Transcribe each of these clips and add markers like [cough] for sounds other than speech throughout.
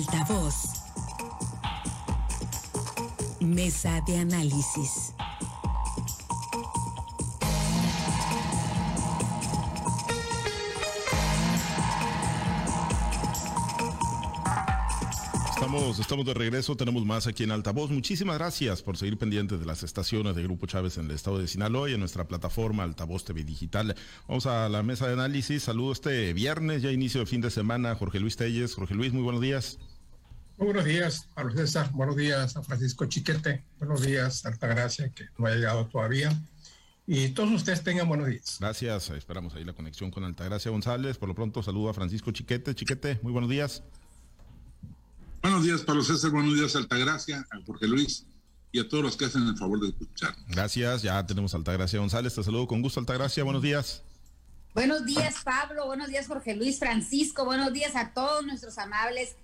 Altavoz. Mesa de análisis. Estamos, de regreso, tenemos más aquí en Altavoz. Muchísimas gracias por seguir pendientes de las estaciones de Grupo Chávez en el estado de Sinaloa y en nuestra plataforma Altavoz TV Digital. Vamos a la mesa de análisis. Saludo este viernes, ya inicio de fin de semana, Jorge Luis Telles. Jorge Luis, muy buenos días. Muy buenos días, Pablo César. Buenos días a Francisco Chiquete. Buenos días, Altagracia, que no ha llegado todavía. Y todos ustedes tengan buenos días. Gracias. Esperamos ahí la conexión con Altagracia González. Por lo pronto, saludo a Francisco Chiquete. Chiquete, muy buenos días. Buenos días, Pablo César. Buenos días, Altagracia, a Jorge Luis y a todos los que hacen el favor de escuchar. Gracias. Ya tenemos a Altagracia González. Te saludo con gusto, Altagracia. Buenos días. Buenos días, Pablo. Buenos días, Jorge Luis, Francisco. Buenos días a todos nuestros amables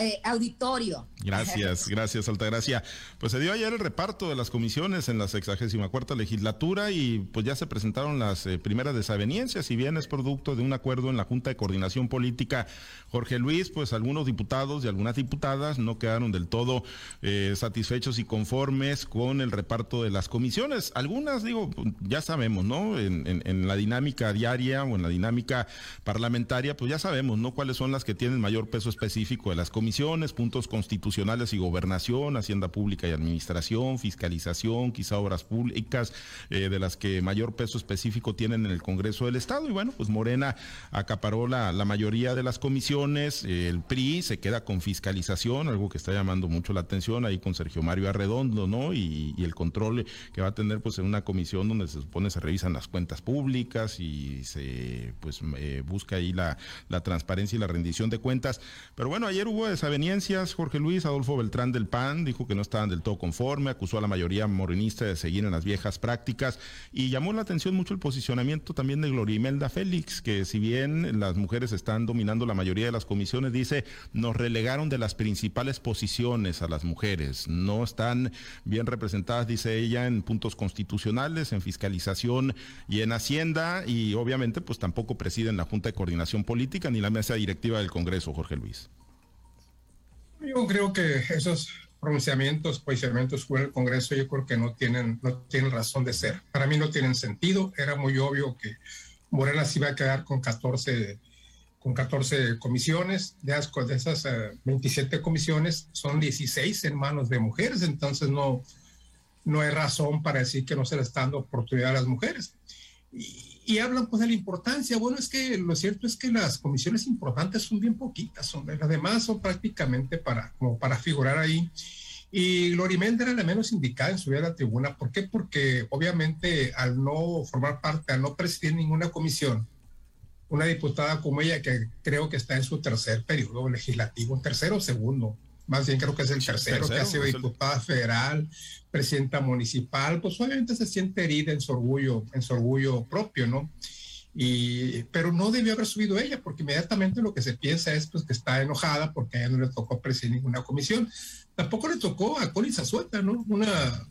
eh, auditorio. Gracias, [laughs] gracias, Altagracia. Pues se dio ayer el reparto de las comisiones en la 64 cuarta legislatura y pues ya se presentaron las eh, primeras desavenencias, si bien es producto de un acuerdo en la Junta de Coordinación Política. Jorge Luis, pues algunos diputados y algunas diputadas no quedaron del todo eh, satisfechos y conformes con el reparto de las comisiones. Algunas, digo, ya sabemos, ¿no? En, en la dinámica diaria o en la dinámica parlamentaria, pues ya sabemos, ¿no? Cuáles son las que tienen mayor peso específico de las comisiones, puntos constitucionales y gobernación, hacienda pública y administración, fiscalización, quizá obras públicas, eh, de las que mayor peso específico tienen en el Congreso del Estado. Y bueno, pues Morena acaparó la, la mayoría de las comisiones, el PRI se queda con fiscalización, algo que está llamando mucho la atención ahí con Sergio Mario Arredondo, ¿no? Y, el control que va a tener pues en una comisión donde se supone se revisan las cuentas públicas y se pues eh, busca ahí la, la transparencia y la rendición de cuentas. Pero bueno, ayer hubo desavenencias. Jorge Luis Adolfo Beltrán del PAN dijo que no estaban del todo conforme, acusó a la mayoría morenista de seguir en las viejas prácticas y llamó la atención mucho el posicionamiento también de Gloria Imelda Félix, que si bien las mujeres están dominando la mayoría de las comisiones, dice, nos relegaron de las principales posiciones a las mujeres. No están bien representadas, dice ella, en puntos constitucionales, en fiscalización y en Hacienda y obviamente pues tampoco presiden la Junta de Coordinación Política ni la mesa directiva del Congreso, Jorge Luis. Yo creo que esos pronunciamientos, posicionamientos con el Congreso, yo creo que no tienen, no tienen razón de ser. Para mí no tienen sentido. Era muy obvio que Morena se iba a quedar con 14, con 14 comisiones. De, de esas 27 eh, comisiones, son 16 en manos de mujeres. Entonces no, no hay razón para decir que no se le está dando oportunidad a las mujeres. Y, y hablan pues de la importancia. Bueno, es que lo cierto es que las comisiones importantes son bien poquitas, son, las demás son prácticamente para, como para figurar ahí. Y Glorimel era la menos indicada en subir a la tribuna. ¿Por qué? Porque obviamente al no formar parte, al no presidir ninguna comisión, una diputada como ella, que creo que está en su tercer periodo legislativo, tercero o segundo, más bien creo que es el tercero, que ha sido diputada federal, presidenta municipal, pues obviamente se siente herida en su orgullo, en su orgullo propio, ¿no? Y, pero no debió haber subido ella, porque inmediatamente lo que se piensa es pues, que está enojada porque a ella no le tocó presidir ninguna comisión. Tampoco le tocó a Colisa Suelta, ¿no? Una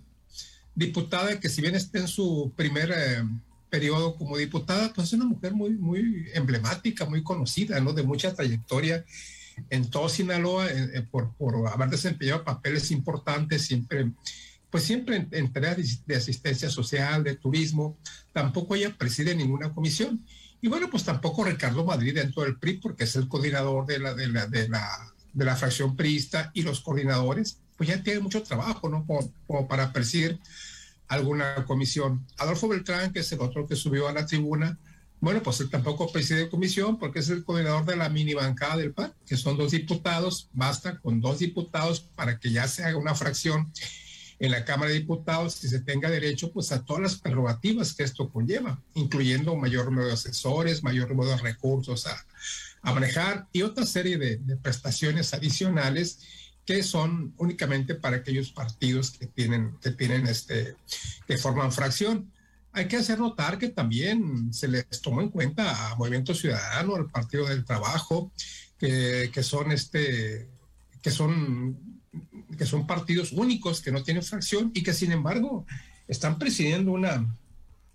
diputada que si bien está en su primer eh, periodo como diputada, pues es una mujer muy, muy emblemática, muy conocida, ¿no? De mucha trayectoria en todo Sinaloa eh, eh, por, por, haber desempeñado papeles importantes siempre, pues siempre en, tareas de, asistencia social, de turismo, tampoco ella preside ninguna comisión. Y bueno, pues tampoco Ricardo Madrid dentro del PRI, porque es el coordinador de la, de la, de la, de la fracción priista y los coordinadores, pues ya tiene mucho trabajo, ¿no? Como, para presidir alguna comisión. Adolfo Beltrán, que es el otro que subió a la tribuna, bueno, pues él tampoco preside comisión porque es el coordinador de la mini bancada del PAN, que son dos diputados, basta con dos diputados para que ya se haga una fracción en la Cámara de Diputados y se tenga derecho pues a todas las prerrogativas que esto conlleva, incluyendo mayor número de asesores, mayor número de recursos a, manejar y otra serie de, de, prestaciones adicionales que son únicamente para aquellos partidos que tienen, que tienen este, que forman fracción. Hay que hacer notar que también se les tomó en cuenta a Movimiento Ciudadano, al Partido del Trabajo, que, son este, que son, que son partidos únicos, que no tienen fracción y que sin embargo están presidiendo una,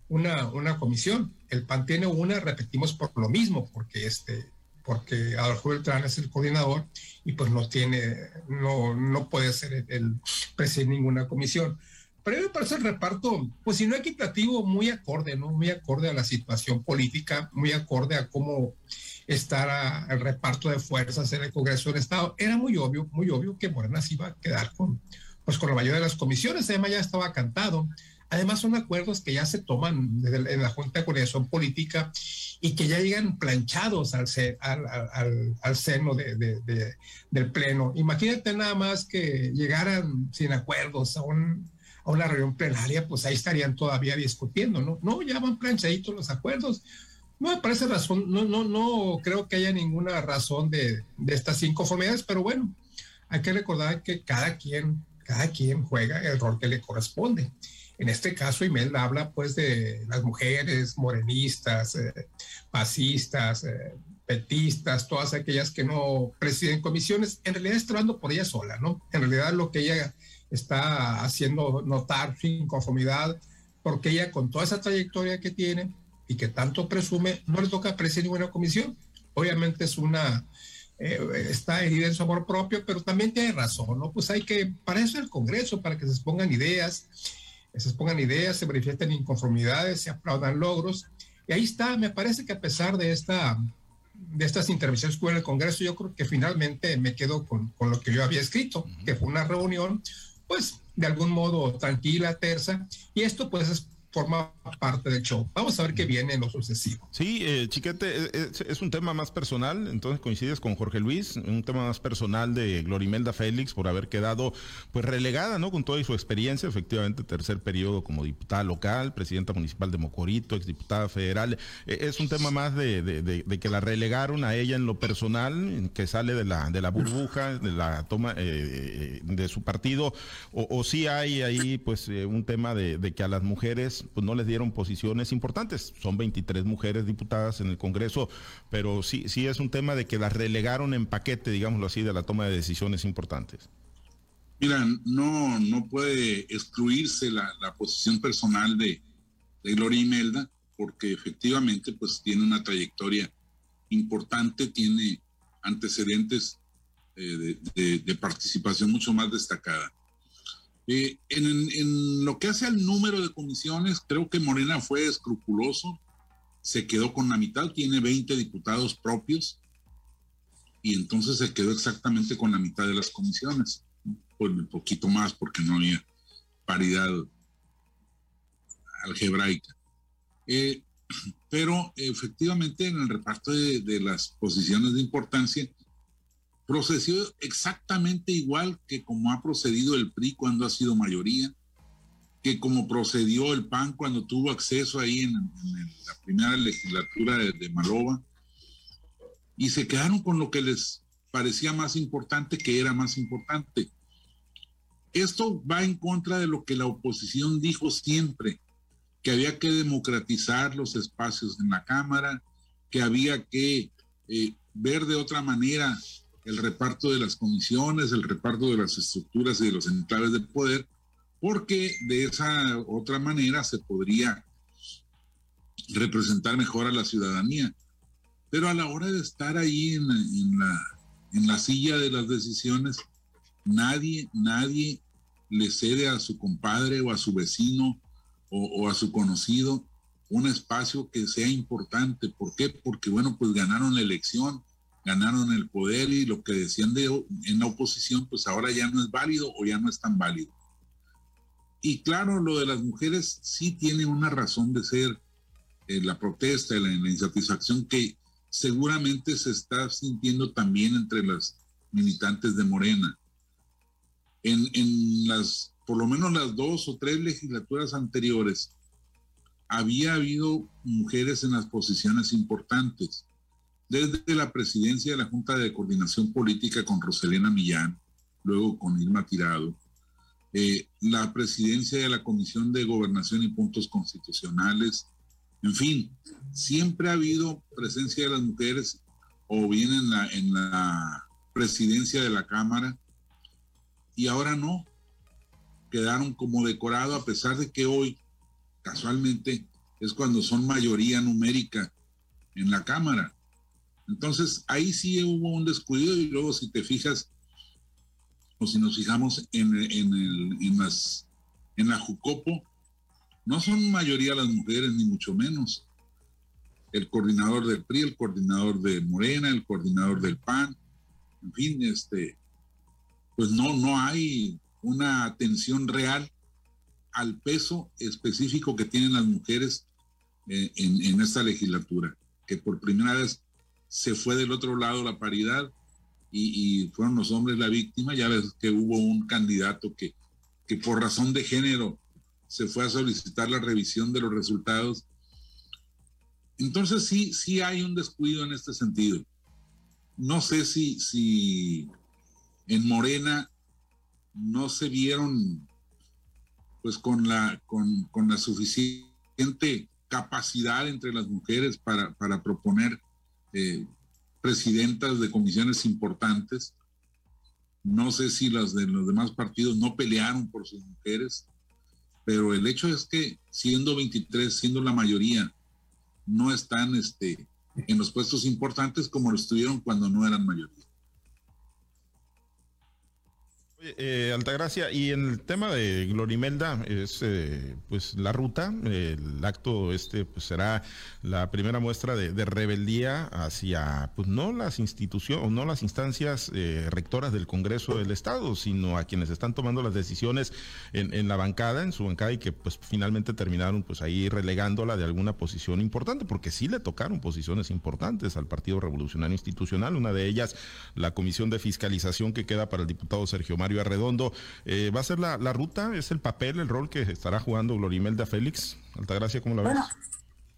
una, una comisión. El PAN tiene una, repetimos por lo mismo, porque este, porque Adolfo Beltrán es el coordinador y pues no tiene, no, no puede ser el, el ninguna comisión. Pero a mí me parece el reparto, pues si no equitativo, muy acorde, ¿no? Muy acorde a la situación política, muy acorde a cómo estará el reparto de fuerzas en el Congreso del Estado. Era muy obvio, muy obvio que Morena se iba a quedar con, pues con la mayoría de las comisiones, además ya estaba cantado. Además son acuerdos que ya se toman en la Junta de Coordinación Política y que ya llegan planchados al, al, al, al seno de, de, de, del Pleno. Imagínate nada más que llegaran sin acuerdos a un a una reunión plenaria, pues ahí estarían todavía discutiendo, ¿no? No, ya van planchaditos los acuerdos. No me parece razón, no, no, no creo que haya ninguna razón de, de estas inconformidades, pero bueno, hay que recordar que cada quien, cada quien juega el rol que le corresponde. En este caso, Imelda habla pues de las mujeres morenistas, eh, pasistas, eh, petistas, todas aquellas que no presiden comisiones. En realidad está hablando por ella sola, ¿no? En realidad lo que ella está haciendo notar su inconformidad porque ella con toda esa trayectoria que tiene y que tanto presume, no le toca presidir ninguna comisión. Obviamente es una, eh, está herida en su amor propio, pero también tiene razón, ¿no? Pues hay que, para eso el Congreso, para que se expongan ideas, se expongan ideas, se manifiesten inconformidades, se aplaudan logros. Y ahí está, me parece que a pesar de esta de estas intervenciones que hubo en el Congreso, yo creo que finalmente me quedo con, con lo que yo había escrito, que fue una reunión pues de algún modo tranquila, tersa, y esto pues es forma parte del show. Vamos a ver qué viene en lo sucesivo. Sí, eh, Chiquete, es, es, un tema más personal, entonces coincides con Jorge Luis, un tema más personal de Glorimelda Félix por haber quedado pues relegada, ¿no? Con toda su experiencia, efectivamente, tercer periodo como diputada local, presidenta municipal de Mocorito, exdiputada federal. Eh, es un tema más de, de, de, de, que la relegaron a ella en lo personal, que sale de la, de la burbuja, de la toma eh, de su partido, o, o sí hay ahí pues eh, un tema de que a las mujeres pues no les dieron posiciones importantes. Son 23 mujeres diputadas en el Congreso, pero sí, sí es un tema de que las relegaron en paquete, digámoslo así, de la toma de decisiones importantes. Mira, no, no puede excluirse la, la posición personal de, de Gloria Imelda, porque efectivamente pues tiene una trayectoria importante, tiene antecedentes eh, de, participación mucho más destacada. Eh, en, en, lo que hace al número de comisiones, creo que Morena fue escrupuloso, se quedó con la mitad, tiene 20 diputados propios. Y entonces se quedó exactamente con la mitad de las comisiones, pues un poquito más porque no había paridad algebraica. Eh, [clears throat] pero efectivamente en el reparto de, de las posiciones de importancia, procedió exactamente igual que como ha procedido el PRI cuando ha sido mayoría, que como procedió el PAN cuando tuvo acceso ahí en, en la primera legislatura de, de Maloba, y se quedaron con lo que les parecía más importante, que era más importante. Esto va en contra de lo que la oposición dijo siempre, que había que democratizar los espacios en la Cámara, que había que eh, ver de otra manera el reparto de las comisiones, el reparto de las estructuras y de los enclaves de poder, porque de esa otra manera se podría representar mejor a la ciudadanía. Pero a la hora de estar ahí en, la, en la silla de las decisiones, nadie, nadie le cede a su compadre o a su vecino o, o a su conocido un espacio que sea importante. ¿Por qué? Porque, bueno, pues ganaron la elección, ganaron el poder y lo que decían de, en la oposición, pues ahora ya no es válido o ya no es tan válido. Y claro, lo de las mujeres sí tiene una razón de ser eh, la protesta, la, la, insatisfacción que seguramente se está sintiendo también entre las militantes de Morena. En, en las, por lo menos las dos o tres legislaturas anteriores, había habido mujeres en las posiciones importantes desde la presidencia de la Junta de Coordinación Política con Roselena Millán, luego con Irma Tirado, eh, la presidencia de la Comisión de Gobernación y Puntos Constitucionales, en fin, siempre ha habido presencia de las mujeres o bien en la, en la presidencia de la Cámara y ahora no, quedaron como decorado a pesar de que hoy, casualmente, es cuando son mayoría numérica en la Cámara Entonces, ahí sí hubo un descuido y luego si te fijas, o si nos fijamos en, en, el, en, en la Jucopo, no son mayoría las mujeres, ni mucho menos. El coordinador del PRI, el coordinador de Morena, el coordinador del PAN, en fin, este, pues no, no hay una atención real al peso específico que tienen las mujeres eh, en, en, esta legislatura, que por primera vez se fue del otro lado la paridad y, fueron los hombres la víctima. Ya ves que hubo un candidato que, que por razón de género se fue a solicitar la revisión de los resultados. Entonces sí, sí hay un descuido en este sentido. No sé si, si en Morena no se vieron pues con la, con, con la suficiente capacidad entre las mujeres para, para proponer eh, presidentas de comisiones importantes. No sé si las de los demás partidos no pelearon por sus mujeres, pero el hecho es que siendo 23, siendo la mayoría, no están este, en los puestos importantes como lo estuvieron cuando no eran mayoría. Eh, Altagracia, y en el tema de Glorimelda, es eh, pues la ruta, el acto este pues será la primera muestra de, rebeldía hacia pues no las instituciones no las instancias eh, rectoras del Congreso del Estado, sino a quienes están tomando las decisiones en, en, la bancada, en su bancada, y que pues finalmente terminaron pues ahí relegándola de alguna posición importante, porque sí le tocaron posiciones importantes al Partido Revolucionario Institucional, una de ellas la Comisión de Fiscalización que queda para el diputado Sergio Mario Arredondo. Eh, ¿Va a ser la, la, ruta? ¿Es el papel, el rol que estará jugando Glorimelda Félix? Altagracia, ¿cómo la? Bueno,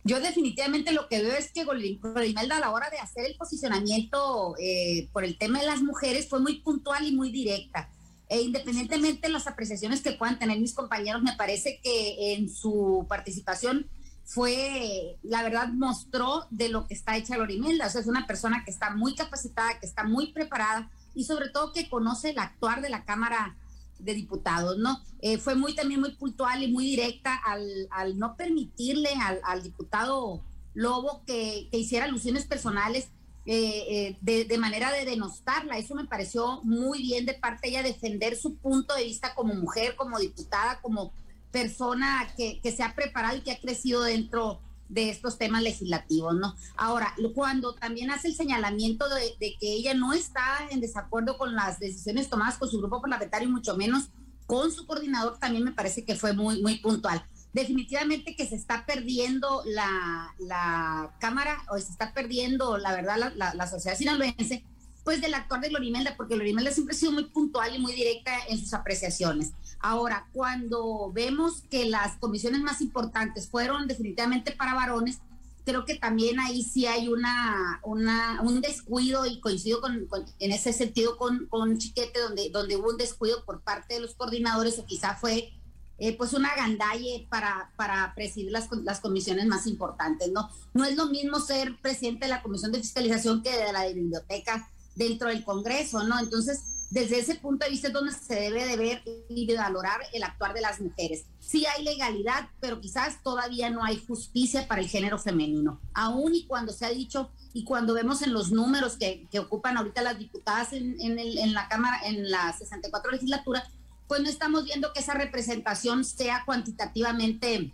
yo definitivamente lo que veo es que Glorimelda a la hora de hacer el posicionamiento eh, por el tema de las mujeres fue muy puntual y muy directa. E independientemente de las apreciaciones que puedan tener mis compañeros, me parece que en su participación fue, la verdad, mostró de lo que está hecha Glorimelda. O sea, es una persona que está muy capacitada, que está muy preparada, y sobre todo que conoce el actuar de la Cámara de Diputados, ¿no? Eh, fue muy también muy puntual y muy directa al, al no permitirle al, diputado Lobo que, que, hiciera alusiones personales eh, eh, de, de, manera de denostarla. Eso me pareció muy bien de parte de ella defender su punto de vista como mujer, como diputada, como persona que, que se ha preparado y que ha crecido dentro de estos temas legislativos, ¿no? Ahora, cuando también hace el señalamiento de, que ella no está en desacuerdo con las decisiones tomadas con su grupo parlamentario y mucho menos con su coordinador, también me parece que fue muy, muy puntual. Definitivamente que se está perdiendo la, la Cámara o se está perdiendo, la verdad, la, la sociedad sinaloense, pues del actuar de Glorimelda, porque Glorimelda siempre ha sido muy puntual y muy directa en sus apreciaciones. Ahora, cuando vemos que las comisiones más importantes fueron definitivamente para varones, creo que también ahí sí hay una, una un descuido y coincido con, con, en ese sentido con, con Chiquete, donde, donde hubo un descuido por parte de los coordinadores o quizá fue eh, pues una gandalle para, para presidir las, las comisiones más importantes, ¿no? No es lo mismo ser presidente de la Comisión de Fiscalización que de la de Biblioteca dentro del Congreso, ¿no? Entonces, desde ese punto de vista es donde se debe de ver y de valorar el actuar de las mujeres. Sí hay legalidad, pero quizás todavía no hay justicia para el género femenino. Aún y cuando se ha dicho y cuando vemos en los números que, ocupan ahorita las diputadas en, en, el, en, la Cámara, en la 64 legislatura, pues no estamos viendo que esa representación sea cuantitativamente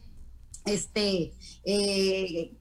este, eh,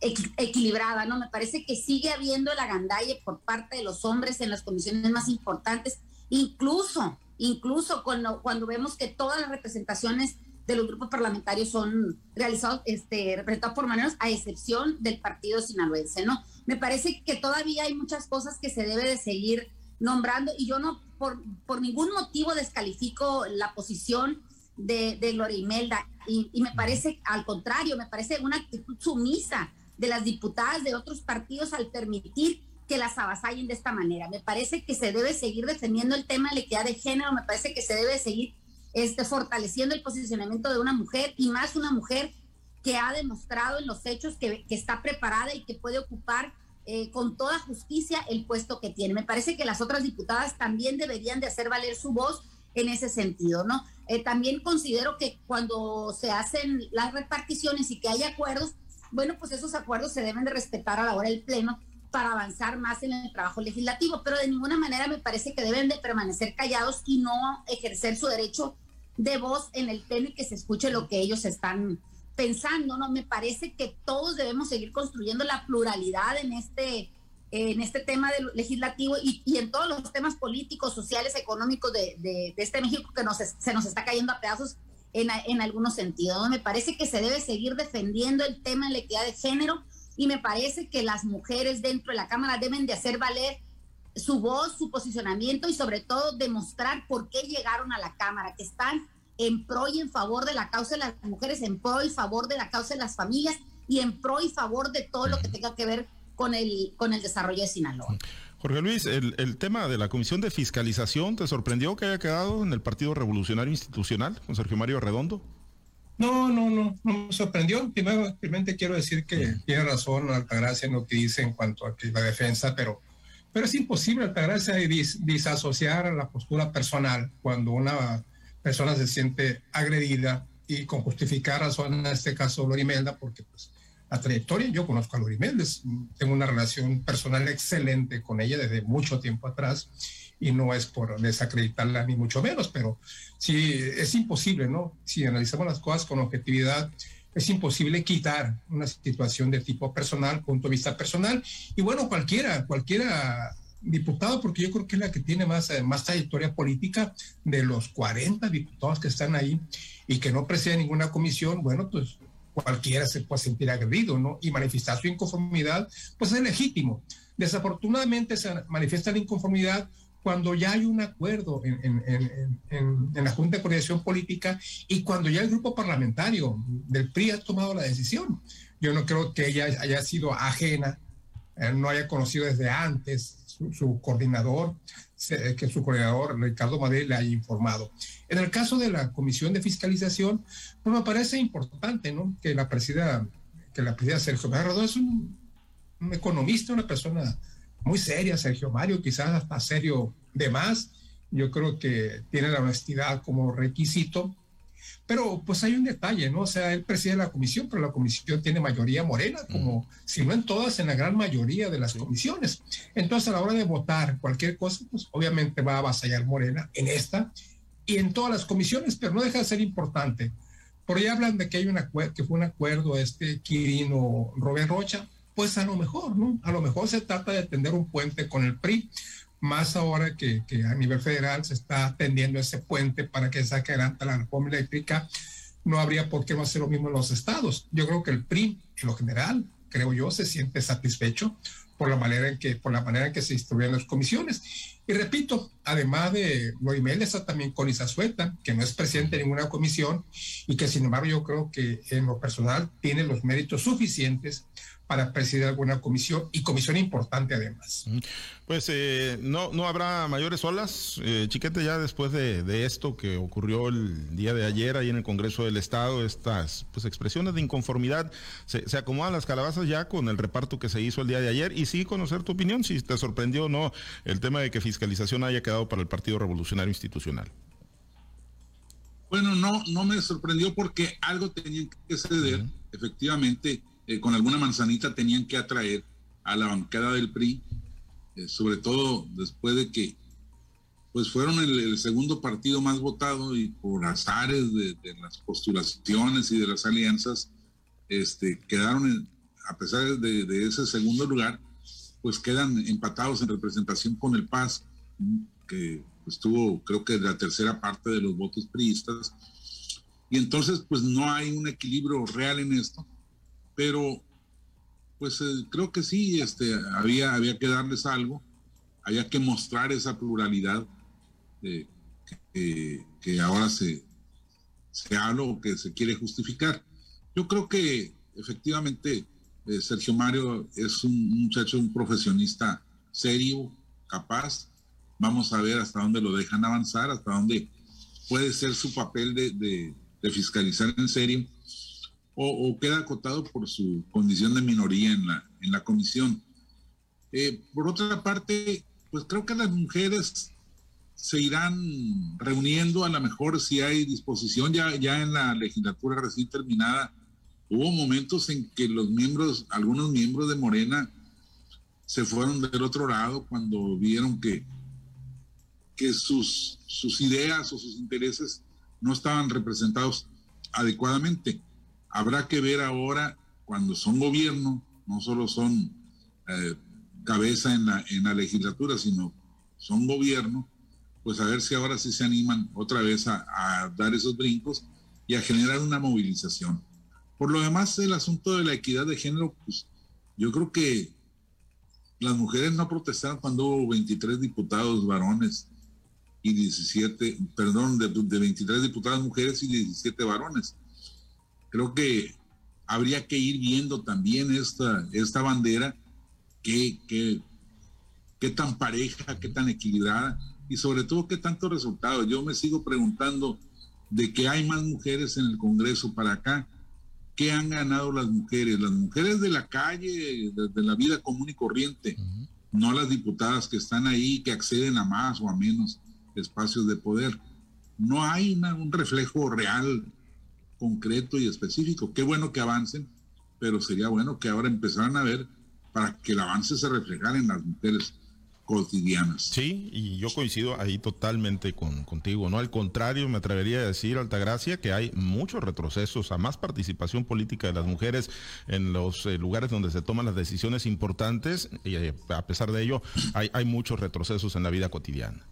equilibrada, ¿no? Me parece que sigue habiendo el agandalle por parte de los hombres en las comisiones más importantes, incluso, incluso cuando, cuando vemos que todas las representaciones de los grupos parlamentarios son realizados, este, representados por maneras, a excepción del partido sinaloense, ¿no? Me parece que todavía hay muchas cosas que se debe de seguir nombrando y yo no por, por ningún motivo descalifico la posición de, de Gloria Imelda. Y, y, me parece, al contrario, me parece una actitud sumisa de las diputadas de otros partidos al permitir que las avasallen de esta manera. Me parece que se debe seguir defendiendo el tema de la equidad de género, me parece que se debe seguir este, fortaleciendo el posicionamiento de una mujer y más una mujer que ha demostrado en los hechos que, que está preparada y que puede ocupar eh, con toda justicia el puesto que tiene. Me parece que las otras diputadas también deberían de hacer valer su voz en ese sentido, ¿no? Eh, también considero que cuando se hacen las reparticiones y que hay acuerdos, bueno, pues esos acuerdos se deben de respetar a la hora del pleno para avanzar más en el trabajo legislativo, pero de ninguna manera me parece que deben de permanecer callados y no ejercer su derecho de voz en el tema y que se escuche lo que ellos están pensando, ¿no? Me parece que todos debemos seguir construyendo la pluralidad en este, en este tema del legislativo y, en todos los temas políticos, sociales, económicos de, este México que nos, se nos está cayendo a pedazos en, en algunos sentidos. Me parece que se debe seguir defendiendo el tema de la equidad de género y me parece que las mujeres dentro de la Cámara deben de hacer valer su voz, su posicionamiento y sobre todo demostrar por qué llegaron a la Cámara, que están en pro y en favor de la causa de las mujeres, en pro y favor de la causa de las familias y en pro y favor de todo lo que tenga que ver con el, con el desarrollo de Sinaloa. Jorge Luis, el, el, tema de la Comisión de Fiscalización, ¿te sorprendió que haya quedado en el Partido Revolucionario Institucional con Sergio Mario Redondo? No, no, no, no me sorprendió. Primero, primero quiero decir que tiene razón Altagracia en lo que dice en cuanto a la defensa, pero, pero es imposible Altagracia dis, disasociar la postura personal cuando una persona se siente agredida y con justificar razón en este caso Lorimelda, porque pues la trayectoria, yo conozco a Lorimelda, tengo una relación personal excelente con ella desde mucho tiempo atrás y no es por desacreditarla ni mucho menos, pero sí es imposible, ¿no? Si analizamos las cosas con objetividad, es imposible quitar una situación de tipo personal, punto de vista personal. Y bueno, cualquiera, cualquiera diputado, porque yo creo que es la que tiene más, eh, más trayectoria política de los 40 diputados que están ahí y que no preside ninguna comisión, bueno, pues cualquiera se puede sentir agredido, ¿no? Y manifestar su inconformidad, pues es legítimo. Desafortunadamente se manifiesta la inconformidad cuando ya hay un acuerdo en, en, en, en, la Junta de Coordinación Política y cuando ya el grupo parlamentario del PRI ha tomado la decisión. Yo no creo que ella haya sido ajena, eh, no haya conocido desde antes su, coordinador, que su coordinador, Ricardo Madrid, le haya informado. En el caso de la Comisión de Fiscalización, pues me parece importante, ¿no? Que la presida, que la presida Sergio Mario es un, un economista, una persona muy seria, Sergio Mario, quizás hasta serio de más. Yo creo que tiene la honestidad como requisito pero pues hay un detalle, ¿no? O sea, él preside la comisión, pero la comisión tiene mayoría morena, como si no en todas, en la gran mayoría de las comisiones. Entonces, a la hora de votar cualquier cosa, pues obviamente va a avasallar Morena en esta y en todas las comisiones, pero no deja de ser importante. Por ahí hablan de que hay una que fue un acuerdo este Quirino Robert Rocha, pues a lo mejor, ¿no? A lo mejor se trata de tender un puente con el PRI, más ahora que, a nivel federal se está tendiendo ese puente para que saque adelante la reforma eléctrica, no habría por qué no hacer lo mismo en los estados. Yo creo que el PRI, en lo general, creo yo, se siente satisfecho por la manera en que, por la manera en que se distribuyen las comisiones. Y repito, además de Loimel, está también con Sueta, que no es presidente de ninguna comisión y que sin embargo yo creo que en lo personal tiene los méritos suficientes para presidir alguna comisión y comisión importante además. Pues eh, no, no habrá mayores olas, eh, Chiquete, ya después de, esto que ocurrió el día de ayer ahí en el Congreso del Estado, estas pues expresiones de inconformidad, se, se, acomodan las calabazas ya con el reparto que se hizo el día de ayer. Y sí conocer tu opinión, si te sorprendió o no el tema de que fiscalización haya quedado para el Partido Revolucionario Institucional. Bueno, no, no me sorprendió porque algo tenía que ceder, efectivamente eh, con alguna manzanita tenían que atraer a la bancada del PRI, eh, sobre todo después de que pues fueron el, segundo partido más votado y por azares de, las postulaciones y de las alianzas, este, quedaron, a pesar de, ese segundo lugar, pues quedan empatados en representación con el PAS, que estuvo creo que la tercera parte de los votos priistas. Y entonces pues no hay un equilibrio real en esto pero pues eh, creo que sí, este, había, había que darles algo, había que mostrar esa pluralidad que, ahora se, se habla o que se quiere justificar. Yo creo que efectivamente eh, Sergio Mario es un muchacho, un profesionista serio, capaz. Vamos a ver hasta dónde lo dejan avanzar, hasta dónde puede ser su papel de fiscalizar en serio o, queda acotado por su condición de minoría en la, en la comisión. Eh, por otra parte, pues creo que las mujeres se irán reuniendo a lo mejor si hay disposición ya, ya en la legislatura recién terminada. Hubo momentos en que los miembros, algunos miembros de Morena, se fueron del otro lado cuando vieron que, que sus, sus ideas o sus intereses no estaban representados adecuadamente. Habrá que ver ahora cuando son gobierno, no solo son eh, cabeza en la, en la legislatura, sino son gobierno, pues a ver si ahora sí se animan otra vez a, a dar esos brincos y a generar una movilización. Por lo demás, el asunto de la equidad de género, pues yo creo que las mujeres no protestaron cuando hubo 23 diputados varones y 17, perdón, de, de 23 diputadas mujeres y 17 varones. Creo que habría que ir viendo también esta, esta bandera, qué, qué, qué tan pareja, qué tan equilibrada y sobre todo qué tantos resultados. Yo me sigo preguntando de que hay más mujeres en el Congreso para acá. ¿Qué han ganado las mujeres? Las mujeres de la calle, de, la vida común y corriente, no las diputadas que están ahí, que acceden a más o a menos espacios de poder. No hay un reflejo real concreto y específico. Qué bueno que avancen, pero sería bueno que ahora empezaran a ver para que el avance se reflejara en las mujeres cotidianas. Sí, y yo coincido ahí totalmente con, contigo, ¿no? Al contrario, me atrevería a decir, Altagracia, que hay muchos retrocesos a más participación política de las mujeres en los eh, lugares donde se toman las decisiones importantes, y eh, a pesar de ello, hay, hay muchos retrocesos en la vida cotidiana.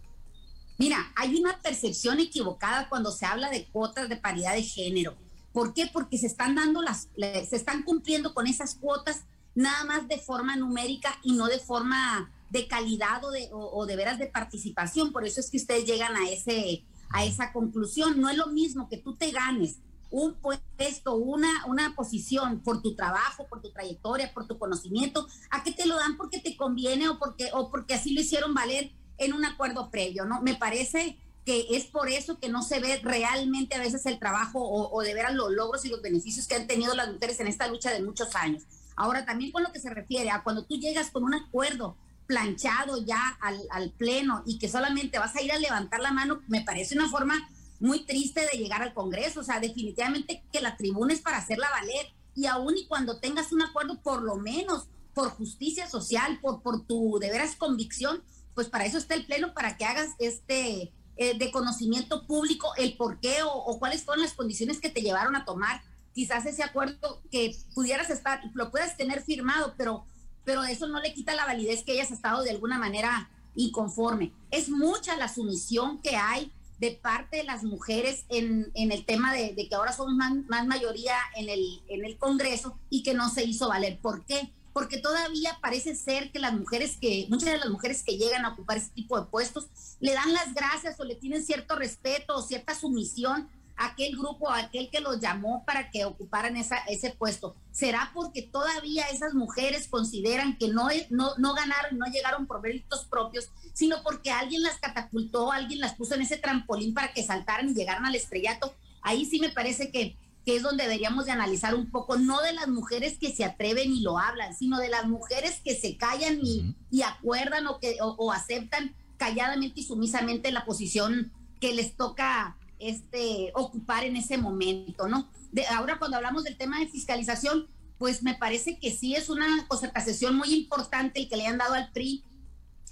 Mira, hay una percepción equivocada cuando se habla de cuotas de paridad de género. ¿Por qué? Porque se están dando las, se están cumpliendo con esas cuotas nada más de forma numérica y no de forma de calidad o de, o, de veras de participación. Por eso es que ustedes llegan a, ese, a esa conclusión. No es lo mismo que tú te ganes un puesto, una, una posición por tu trabajo, por tu trayectoria, por tu conocimiento, a que te lo dan porque te conviene o porque, o porque así lo hicieron valer en un acuerdo previo, ¿no? Me parece que es por eso que no se ve realmente a veces el trabajo o, de ver los logros y los beneficios que han tenido las mujeres en esta lucha de muchos años. Ahora, también con lo que se refiere a cuando tú llegas con un acuerdo planchado ya al, al pleno y que solamente vas a ir a levantar la mano, me parece una forma muy triste de llegar al Congreso. O sea, definitivamente que la tribuna es para hacerla valer y aún y cuando tengas un acuerdo, por lo menos por justicia social, por, por tu de veras convicción, pues para eso está el Pleno, para que hagas este eh, de conocimiento público el por qué o, cuáles fueron las condiciones que te llevaron a tomar quizás ese acuerdo que pudieras estar, lo puedas tener firmado, pero, pero eso no le quita la validez que hayas estado de alguna manera inconforme. Es mucha la sumisión que hay de parte de las mujeres en, en el tema de, de, que ahora somos más, más mayoría en el, en el Congreso y que no se hizo valer. ¿Por qué? porque todavía parece ser que las mujeres que, muchas de las mujeres que llegan a ocupar ese tipo de puestos, le dan las gracias o le tienen cierto respeto o cierta sumisión aquel grupo, aquel que los llamó para que ocuparan esa, ese puesto. ¿Será porque todavía esas mujeres consideran que no, no, no ganaron, no llegaron por méritos propios, sino porque alguien las catapultó, alguien las puso en ese trampolín para que saltaran y llegaran al estrellato? Ahí sí me parece que que es donde deberíamos de analizar un poco, no de las mujeres que se atreven y lo hablan, sino de las mujeres que se callan y, y acuerdan o, que, o, aceptan calladamente y sumisamente la posición que les toca este, ocupar en ese momento, ¿no? De, ahora cuando hablamos del tema de fiscalización, pues me parece que sí es una concertación muy importante el que le hayan dado al PRI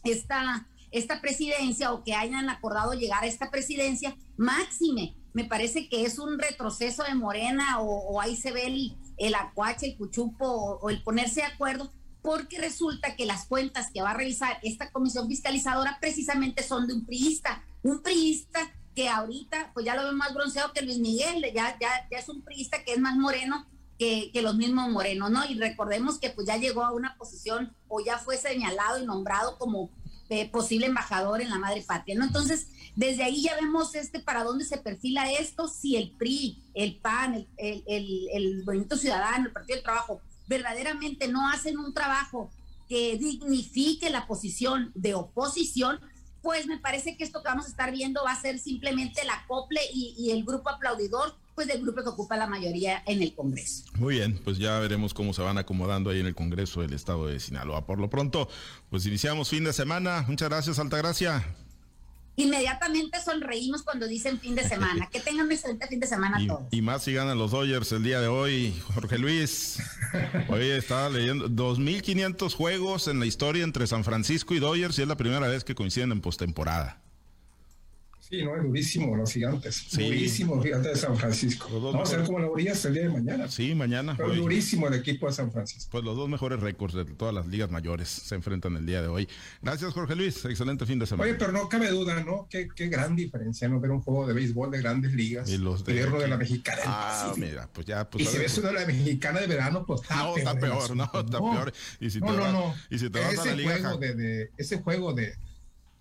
esta, esta presidencia o que hayan acordado llegar a esta presidencia, máxime me parece que es un retroceso de Morena o, ahí se ve el, el acuache, el cuchupo o, el ponerse de acuerdo, porque resulta que las cuentas que va a revisar esta comisión fiscalizadora precisamente son de un priista, un priista que ahorita pues ya lo veo más bronceado que Luis Miguel, ya, ya, ya es un priista que es más moreno que, que, los mismos morenos, ¿no? Y recordemos que pues ya llegó a una posición o ya fue señalado y nombrado como eh, posible embajador en la madre patria, ¿no? Entonces, desde ahí ya vemos este para dónde se perfila esto, si el PRI, el PAN, el, el, el, Movimiento Ciudadano, el Partido del Trabajo, verdaderamente no hacen un trabajo que dignifique la posición de oposición, pues me parece que esto que vamos a estar viendo va a ser simplemente la acople y, y, el grupo aplaudidor, pues del grupo que ocupa la mayoría en el Congreso. Muy bien, pues ya veremos cómo se van acomodando ahí en el Congreso del Estado de Sinaloa. Por lo pronto, pues iniciamos fin de semana. Muchas gracias, Altagracia. Inmediatamente sonreímos cuando dicen fin de semana. Que tengan un excelente fin de semana y, todos. Y más si ganan los Dodgers el día de hoy, Jorge Luis. Hoy estaba leyendo 2.500 juegos en la historia entre San Francisco y Dodgers y es la primera vez que coinciden en postemporada. Sí, no, es durísimo los gigantes. Sí. Durísimo los gigantes de San Francisco. Vamos a ver cómo lo brillas el día de mañana. Sí, mañana. Pero durísimo el equipo de San Francisco. Pues los dos mejores récords de todas las ligas mayores se enfrentan el día de hoy. Gracias, Jorge Luis. Excelente fin de semana. Oye, pero no cabe duda, ¿no? Qué, qué gran diferencia, ¿no? Ver un juego de béisbol de grandes ligas. Y los de, de la mexicana. Ah, mira, pues ya. Pues, y si ves uno de la mexicana de verano, pues está no, peor. Está peor, no, está no. peor. Y si te no, no, vas, no. Y si te ese vas a la liga. Juego de, de, ese juego de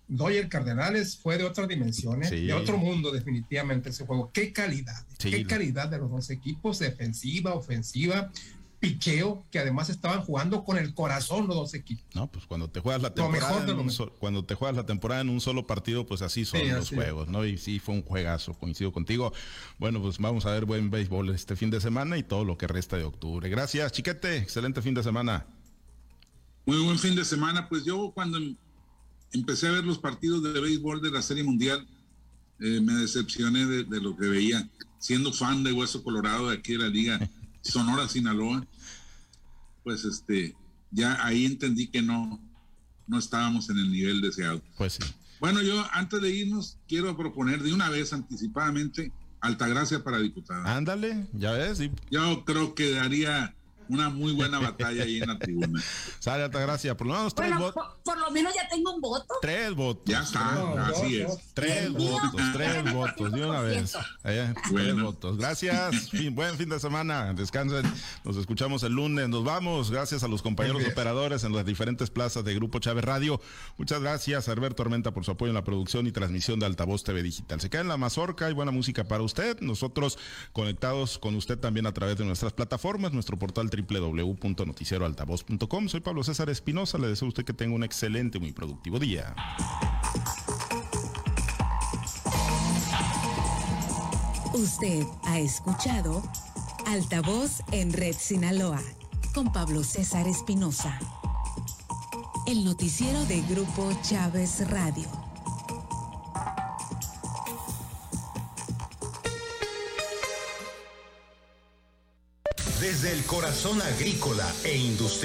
Doyer Cardenales fue de otras dimensiones, Sí. de otro mundo definitivamente ese juego. Qué calidad, Sí. qué calidad de los dos equipos, defensiva, ofensiva, picheo, que además estaban jugando con el corazón los dos equipos. No, pues cuando te juegas la Lo temporada, mejor de en lo un mejor. so- cuando te juegas la temporada en un solo partido, pues así son Sí, los así es. juegos, ¿no? Y sí fue un juegazo, coincido contigo. Bueno, pues vamos a ver buen béisbol este fin de semana y todo lo que resta de octubre. Gracias, chiquete, excelente fin de semana. Muy buen fin de semana. Pues yo cuando empecé a ver los partidos de béisbol de la Serie Mundial, eh, me decepcioné de, de lo que veía. Siendo fan de Hueso Colorado de aquí de la Liga [laughs] Sonora Sinaloa, pues este, ya ahí entendí que no, no estábamos en el nivel deseado. Pues sí. Bueno, yo antes de irnos quiero proponer de una vez anticipadamente Altagracia para diputada. Ándale, ya ves, y Yo creo que daría una muy buena batalla ahí en la tribuna. [laughs] sale Altagracia, por lo menos tres Bueno, votos. por, por lo menos ya tengo un voto. Tres votos. Ya está, No, así es. Tres mío, votos, tres [laughs] votos, de una vez. 1%. Tres votos. Gracias. [laughs] Fin- buen fin de semana. Descansen. Nos escuchamos el lunes. Nos vamos. Gracias a los compañeros operadores en las diferentes plazas de Grupo Chávez Radio. Muchas gracias a Herbert Tormenta por su apoyo en la producción y transmisión de Altavoz TV Digital. Se queda en la mazorca y buena música para usted. Nosotros conectados con usted también a través de nuestras plataformas, nuestro portal www.noticieroaltavoz.com. Soy Pablo César Espinosa. Le deseo a usted que tenga un excelente muy productivo día. Usted ha escuchado Altavoz en Red Sinaloa con Pablo César Espinosa. El noticiero de Grupo Chávez Radio. Desde el corazón agrícola e industrial.